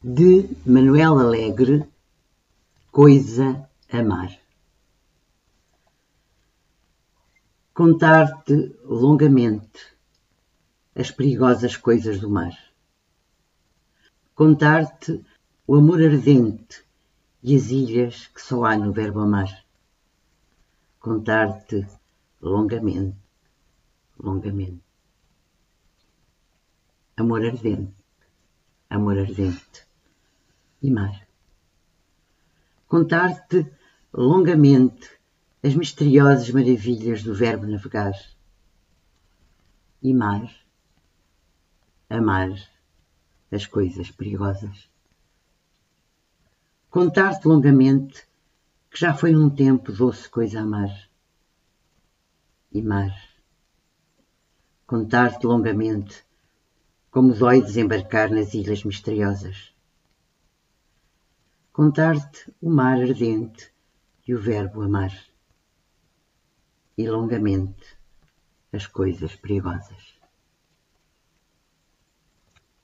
de Manuel Alegre, Coisa Amar. Contar-te longamente as perigosas coisas do mar. Contar-te o amor ardente e as ilhas que só há no verbo amar. Contar-te longamente, longamente. Amor ardente, amor ardente e mar. Contar-te longamente as misteriosas maravilhas do verbo navegar. E mar, amar as coisas perigosas. Contar-te longamente que já foi um tempo doce coisa amar. E mar, contar-te longamente como dói desembarcar nas ilhas misteriosas contar-te o mar ardente e o verbo amar, e longamente as coisas perigosas.